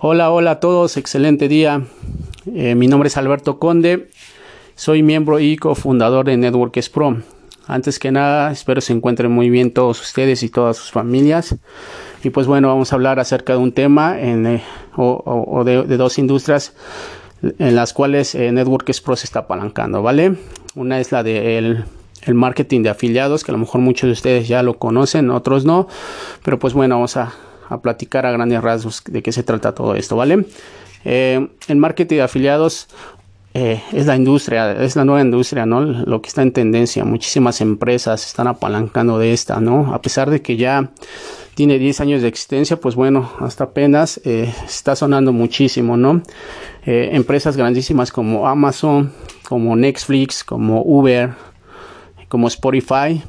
Hola, hola a todos, excelente día. Eh, mi nombre es Alberto Conde, soy miembro y cofundador de Networks Pro. Antes que nada, espero se encuentren muy bien todos ustedes y todas sus familias. Y pues bueno, vamos a hablar acerca de un tema en, eh, o, de, dos industrias en las cuales eh, Networks Pro se está apalancando, ¿vale? Una es la de el, marketing de afiliados, que a lo mejor muchos de ustedes ya lo conocen, otros no. Pero pues bueno, vamos a a platicar a grandes rasgos de qué se trata todo esto, ¿vale? Eh, el marketing de afiliados eh, es la industria, es la nueva industria, ¿no? Lo que está en tendencia. Muchísimas empresas están apalancando de esta, ¿no? A pesar de que ya tiene 10 años de existencia, pues bueno, hasta apenas eh, está sonando muchísimo, ¿no? empresas grandísimas como Amazon, como Netflix, como Uber, como Spotify,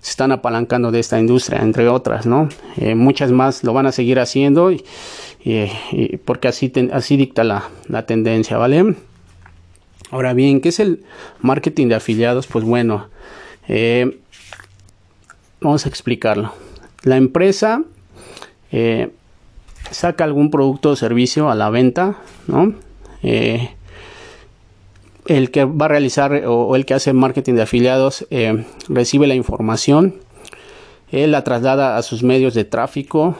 se están apalancando de esta industria, entre otras, ¿no? Eh, muchas más lo van a seguir haciendo y, porque así, así dicta la, tendencia, ¿vale? Ahora bien, ¿qué es el marketing de afiliados? Pues bueno, eh, vamos a explicarlo. La empresa eh, saca algún producto o servicio a la venta, ¿no? El que va a realizar o, el que hace marketing de afiliados eh, recibe la información, él la traslada a sus medios de tráfico,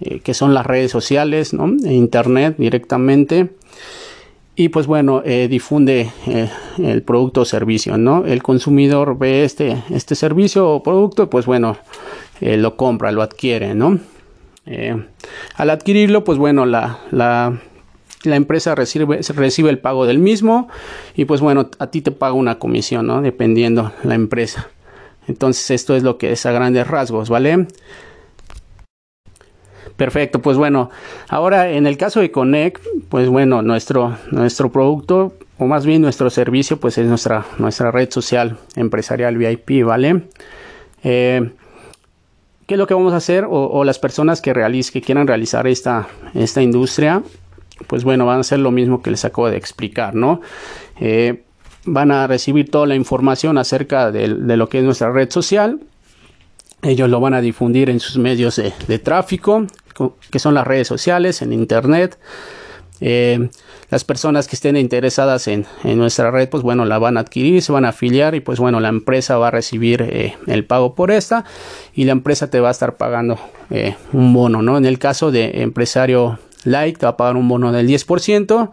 eh, que son las redes sociales. E internet directamente. Y pues bueno, eh, difunde el producto o servicio, ¿no? El consumidor ve este, este servicio o producto, pues bueno, lo compra, lo adquiere, ¿no? al adquirirlo, pues bueno, la la empresa recibe, recibe el pago del mismo y pues bueno, a ti te paga una comisión, ¿no? Dependiendo la empresa. Entonces esto es lo que es a grandes rasgos, ¿vale? Perfecto, pues bueno, ahora en el caso de Connect, pues bueno, nuestro, nuestro producto o más bien nuestro servicio pues es nuestra, nuestra red social empresarial VIP, ¿vale? Eh, ¿Qué es lo que vamos a hacer? O, las personas que, que quieran realizar esta, esta industria, pues bueno, van a hacer lo mismo que les acabo de explicar, ¿no? Eh, van a recibir toda la información acerca de, lo que es nuestra red social. Ellos lo van a difundir en sus medios de, tráfico, que son las redes sociales, en internet. Eh, las personas que estén interesadas en, nuestra red, pues bueno, la van a adquirir, se van a afiliar y pues bueno, la empresa va a recibir eh, el pago por esta y la empresa te va a estar pagando un bono, ¿no? En el caso de empresario Like te va a pagar un bono del 10%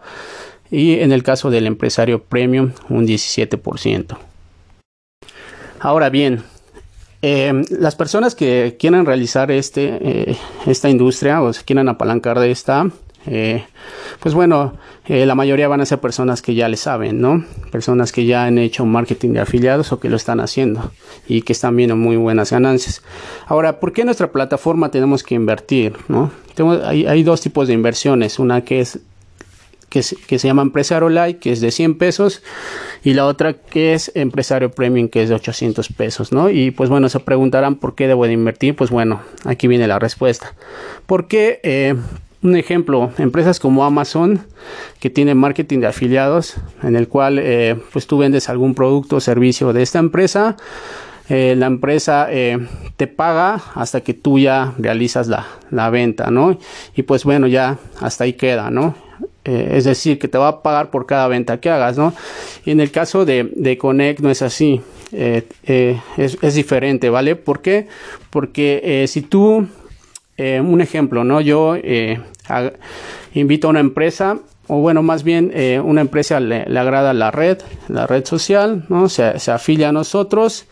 y en el caso del empresario premium un 17%. Ahora bien, eh, las personas que quieran realizar este, eh, esta industria o se quieran apalancar de esta, eh, pues bueno, la mayoría van a ser personas que ya le saben, ¿no? Personas que ya han hecho marketing de afiliados o que lo están haciendo y que están viendo muy buenas ganancias. Ahora, ¿por qué en nuestra plataforma tenemos que invertir, ¿no? hay, dos tipos de inversiones, una que es que, se llama Empresario Light, que es de 100 pesos, y la otra que es Empresario Premium, que es de 800 pesos, ¿no? Y pues bueno, se preguntarán por qué debo de invertir, pues bueno, aquí viene la respuesta. Porque, eh, un ejemplo, empresas como Amazon, que tiene marketing de afiliados, en el cual eh, pues tú vendes algún producto o servicio de esta empresa, eh, la empresa eh, te paga hasta que tú ya realizas la, venta, ¿no? Y pues bueno, ya hasta ahí queda, ¿no? Es decir, que te va a pagar por cada venta que hagas, ¿no? Y en el caso de, de Connect no es así, es, diferente, ¿vale? ¿Por qué? Porque si tú, un ejemplo, ¿no? Yo invito a una empresa o bueno, más bien una empresa le, agrada la red, la red social, ¿no? Se, se afilia a nosotros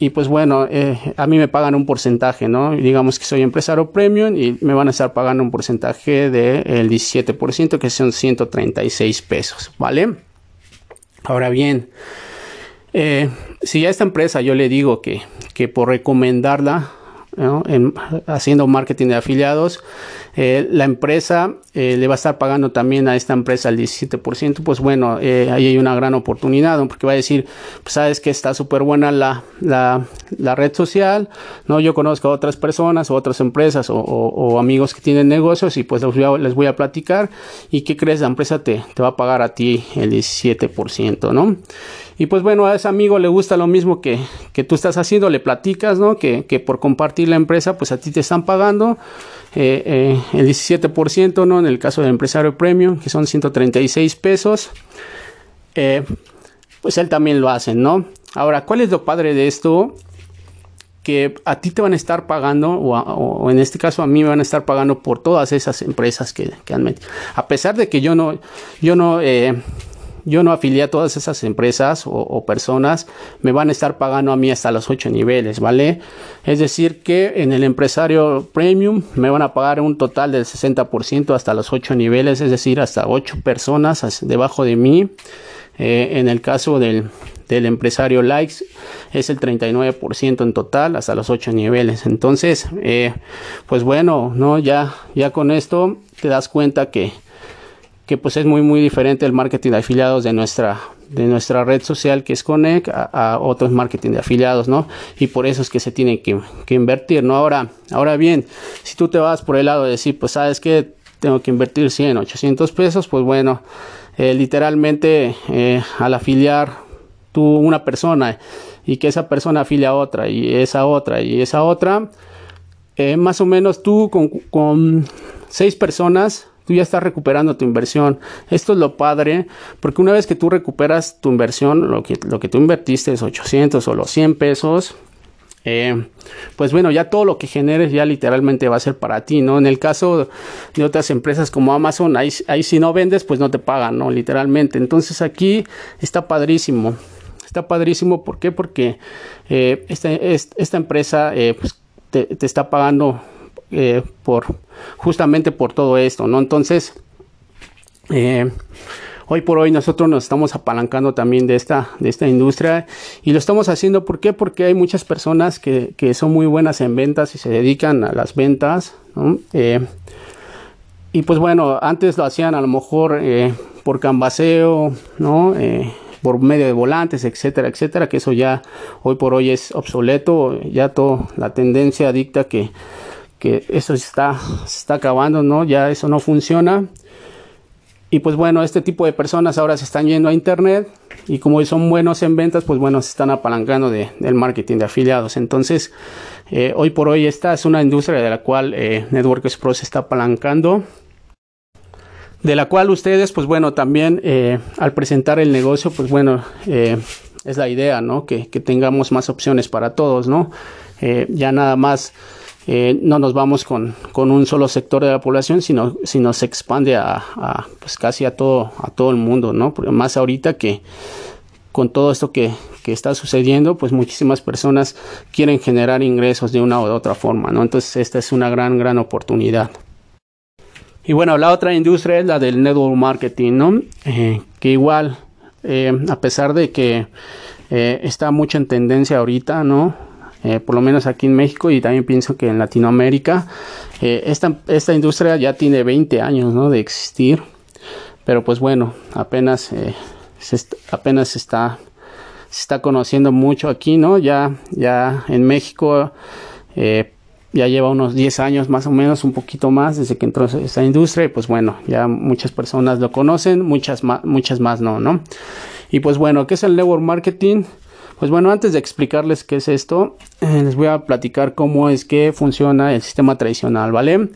y pues bueno, eh, a mí me pagan un porcentaje, ¿no? Digamos que soy empresario premium y me van a estar pagando un porcentaje del 17%, que son 136 pesos, ¿vale? Ahora bien, eh, si a esta empresa yo le digo que, que por recomendarla, haciendo marketing de afiliados, eh, la empresa eh, le va a estar pagando también a esta empresa el 17%, pues bueno, eh, ahí hay una gran oportunidad, porque va a decir, pues sabes que está súper buena la, la, red social, ¿no? Yo conozco a otras personas o otras empresas o, amigos que tienen negocios y pues les voy, a, les voy a platicar. Y qué crees, la empresa te, te va a pagar a ti el 17%, ¿no? Y pues bueno, a ese amigo le gusta lo mismo que, que tú estás haciendo, le platicas, ¿no? Que, que por compartir la empresa, pues a ti te están pagando el 17%, ¿no? En el caso del empresario premium, que son 136 pesos, pues él también lo hace, ¿no? Ahora, ¿cuál es lo padre de esto? que a ti te van a estar pagando, o, en este caso a mí me van a estar pagando por todas esas empresas que, han metido. A pesar de que yo no, yo no, eh, yo no afilié a todas esas empresas o, personas, me van a estar pagando a mí hasta los ocho niveles, ¿vale? Es decir, que en el empresario premium me van a pagar un total del 60% hasta los ocho niveles, es decir, hasta ocho personas debajo de mí. Eh, en el caso del, del empresario likes es el 39% en total hasta los 8 niveles entonces eh, pues bueno no ya ya con esto te das cuenta que que pues es muy muy diferente el marketing de afiliados de nuestra de nuestra red social que es Connect a, otros marketing de afiliados, ¿no? Y por eso es que se tiene que, invertir, ¿no? Ahora, ahora bien, si tú te vas por el lado de decir, pues sabes que tengo que invertir 100, 800 pesos, pues bueno, eh, literalmente eh, al afiliar una persona y que esa persona afilia a otra y esa otra y esa otra, eh, más o menos tú con, seis personas tú ya estás recuperando tu inversión. Esto es lo padre, porque una vez que tú recuperas tu inversión, lo que, lo que tú invertiste es 800 o los 100 pesos, eh, pues bueno, ya todo lo que generes ya literalmente va a ser para ti, ¿no? En el caso de otras empresas como Amazon, ahí, ahí si no vendes, pues no te pagan, ¿no? Literalmente. Entonces aquí está padrísimo. Está padrísimo, ¿por qué? Porque eh, esta, esta, empresa eh, pues, te, está pagando eh, por justamente por todo esto, ¿no? Entonces, hoy por hoy nosotros nos estamos apalancando también de esta, de esta industria y lo estamos haciendo, ¿por qué? Porque hay muchas personas que, que son muy buenas en ventas y se dedican a las ventas, ¿no? y pues bueno, antes lo hacían a lo mejor por canvaseo, ¿no? por medio de volantes, etcétera, etcétera, que eso ya hoy por hoy es obsoleto, ya toda la tendencia dicta que, que eso está, se está acabando, ¿no? Ya eso no funciona. Y pues bueno, este tipo de personas ahora se están yendo a internet y como son buenos en ventas, pues bueno, se están apalancando de, del marketing de afiliados. Entonces, eh, hoy por hoy esta es una industria de la cual eh, Networks Pro se está apalancando de la cual ustedes, pues bueno, también eh, al presentar el negocio, pues bueno, eh, es la idea, ¿no? Que, tengamos más opciones para todos, ¿no? Ya nada más no nos vamos con, con, un solo sector de la población, sino, sino se expande a, pues casi a todo, a todo el mundo, ¿no? Más ahorita que con todo esto que, que está sucediendo, pues muchísimas personas quieren generar ingresos de una u otra forma, ¿no? Entonces esta es una gran, gran oportunidad. Y bueno, la otra industria es la del network marketing, ¿no? Eh, que igual, eh, a pesar de que eh, está mucho en tendencia ahorita, ¿no? Por lo menos aquí en México y también pienso que en Latinoamérica, esta, esta, industria ya tiene 20 años. De existir, pero pues bueno, apenas, se apenas está, se está conociendo mucho aquí, ¿no? Ya, ya en México, ya lleva unos 10 años más o menos, un poquito más desde que entró esta industria y pues bueno, ya muchas personas lo conocen, muchas más, muchas más no, ¿no? Y pues bueno, ¿qué es el network marketing? Pues bueno, antes de explicarles qué es esto, eh, les voy a platicar cómo es que funciona el sistema tradicional, ¿vale?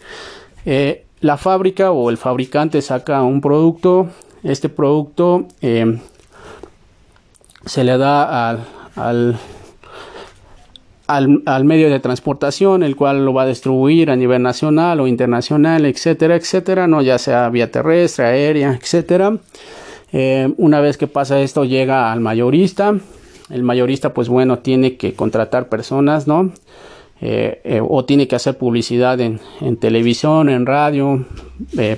Eh, la fábrica o el fabricante saca un producto, este producto eh, se le da al al, medio de transportación, el cual lo va a distribuir a nivel nacional o internacional, etcétera, etcétera, no ya sea vía terrestre, aérea, etcétera. Una vez que pasa esto, llega al mayorista. El mayorista, pues bueno, tiene que contratar personas, ¿no? Eh, eh, o tiene que hacer publicidad en, televisión, en radio,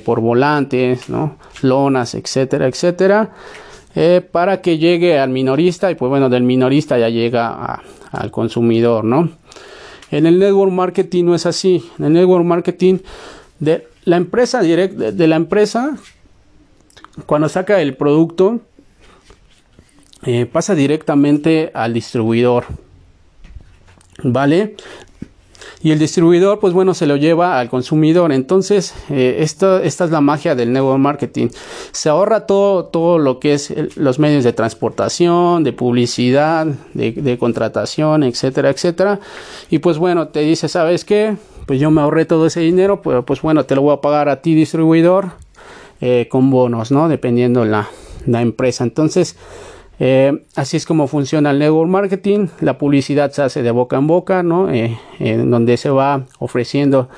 por volantes, ¿no? Lonas, etcétera, etcétera. para que llegue al minorista y pues bueno, del minorista ya llega al consumidor, ¿no? En el network marketing no es así. En el network marketing de la empresa directa de la empresa cuando saca el producto eh, pasa directamente al distribuidor, ¿vale? y el distribuidor pues bueno se lo lleva al consumidor entonces eh, esto, esta es la magia del network marketing se ahorra todo todo lo que es los medios de transportación de publicidad de, contratación etcétera etcétera y pues bueno te dice sabes qué pues yo me ahorré todo ese dinero, pues, pues bueno, te lo voy a pagar a ti distribuidor eh, con bonos, ¿no? Dependiendo la, la empresa. Entonces, eh, así es como funciona el network marketing. La publicidad se hace de boca en boca, ¿no? Eh, en donde se va ofreciendo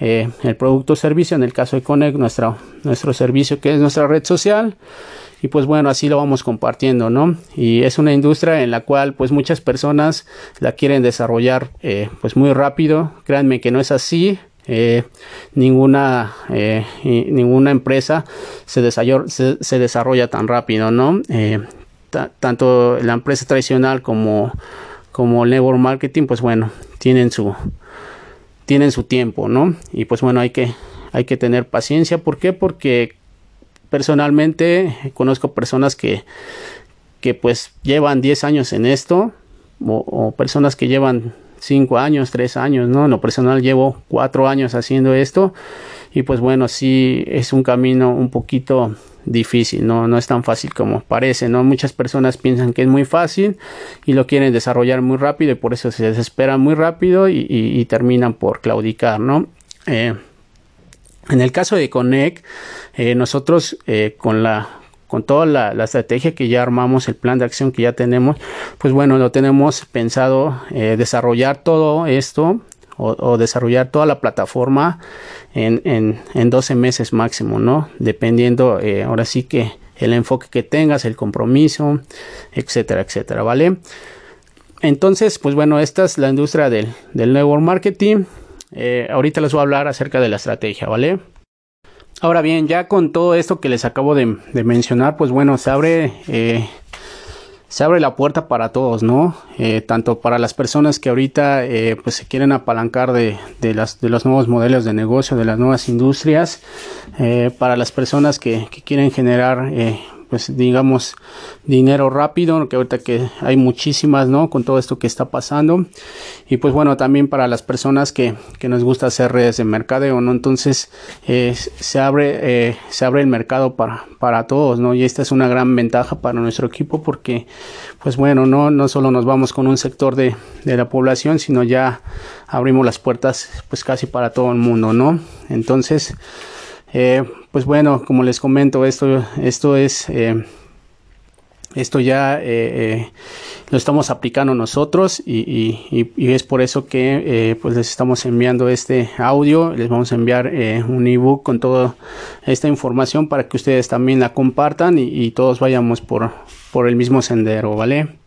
el producto o servicio. En el caso de Connect, nuestro, nuestro servicio que es nuestra red social. Y pues bueno, así lo vamos compartiendo, ¿no? Y es una industria en la cual pues muchas personas la quieren desarrollar pues muy rápido. Créanme que no es así. Eh, ninguna, eh, ninguna empresa se desarrolla, tan rápido, ¿no? Eh, tanto la empresa tradicional como, como el network marketing, pues bueno, tienen su, tienen su tiempo, ¿no? Y pues bueno, hay que, hay que tener paciencia. ¿Por qué? Porque personalmente conozco personas que, que pues llevan 10 años en esto o personas que llevan cinco años, tres años, ¿no? En lo personal llevo cuatro años haciendo esto y pues bueno, sí es un camino un poquito difícil, ¿no? No es tan fácil como parece, ¿no? Muchas personas piensan que es muy fácil y lo quieren desarrollar muy rápido y por eso se desesperan muy rápido y, terminan por claudicar, ¿no? Eh, en el caso de Connect, eh, nosotros eh, con la con toda la, estrategia que ya armamos, el plan de acción que ya tenemos, pues bueno, lo tenemos pensado eh, desarrollar todo esto o, desarrollar toda la plataforma en, en, 12 meses máximo, ¿no? Dependiendo eh, ahora sí que el enfoque que tengas, el compromiso, etcétera, etcétera, ¿vale? Entonces, pues bueno, esta es la industria del, del network marketing. Eh, ahorita les voy a hablar acerca de la estrategia, ¿vale? Ahora bien, ya con todo esto que les acabo de, mencionar, pues bueno, se abre, eh, se abre la puerta para todos, ¿no? Eh, tanto para las personas que ahorita eh, pues se quieren apalancar de, de, las, de los nuevos modelos de negocio, de las nuevas industrias, para las personas que, que quieren generar pues digamos dinero rápido que ahorita que hay muchísimas no con todo esto que está pasando. Y pues bueno también para las personas que, que nos gusta hacer redes de mercadeo no entonces eh, se abre eh, se abre el mercado para para todos no y esta es una gran ventaja para nuestro equipo porque pues bueno no no solo nos vamos con un sector de, de la población sino ya abrimos las puertas pues casi para todo el mundo no entonces eh, pues bueno, como les comento, esto, esto es, eh, esto ya eh, lo estamos aplicando nosotros y, es por eso que pues les estamos enviando este audio, les vamos a enviar un ebook con toda esta información para que ustedes también la compartan y, todos vayamos por, por el mismo sendero, ¿vale?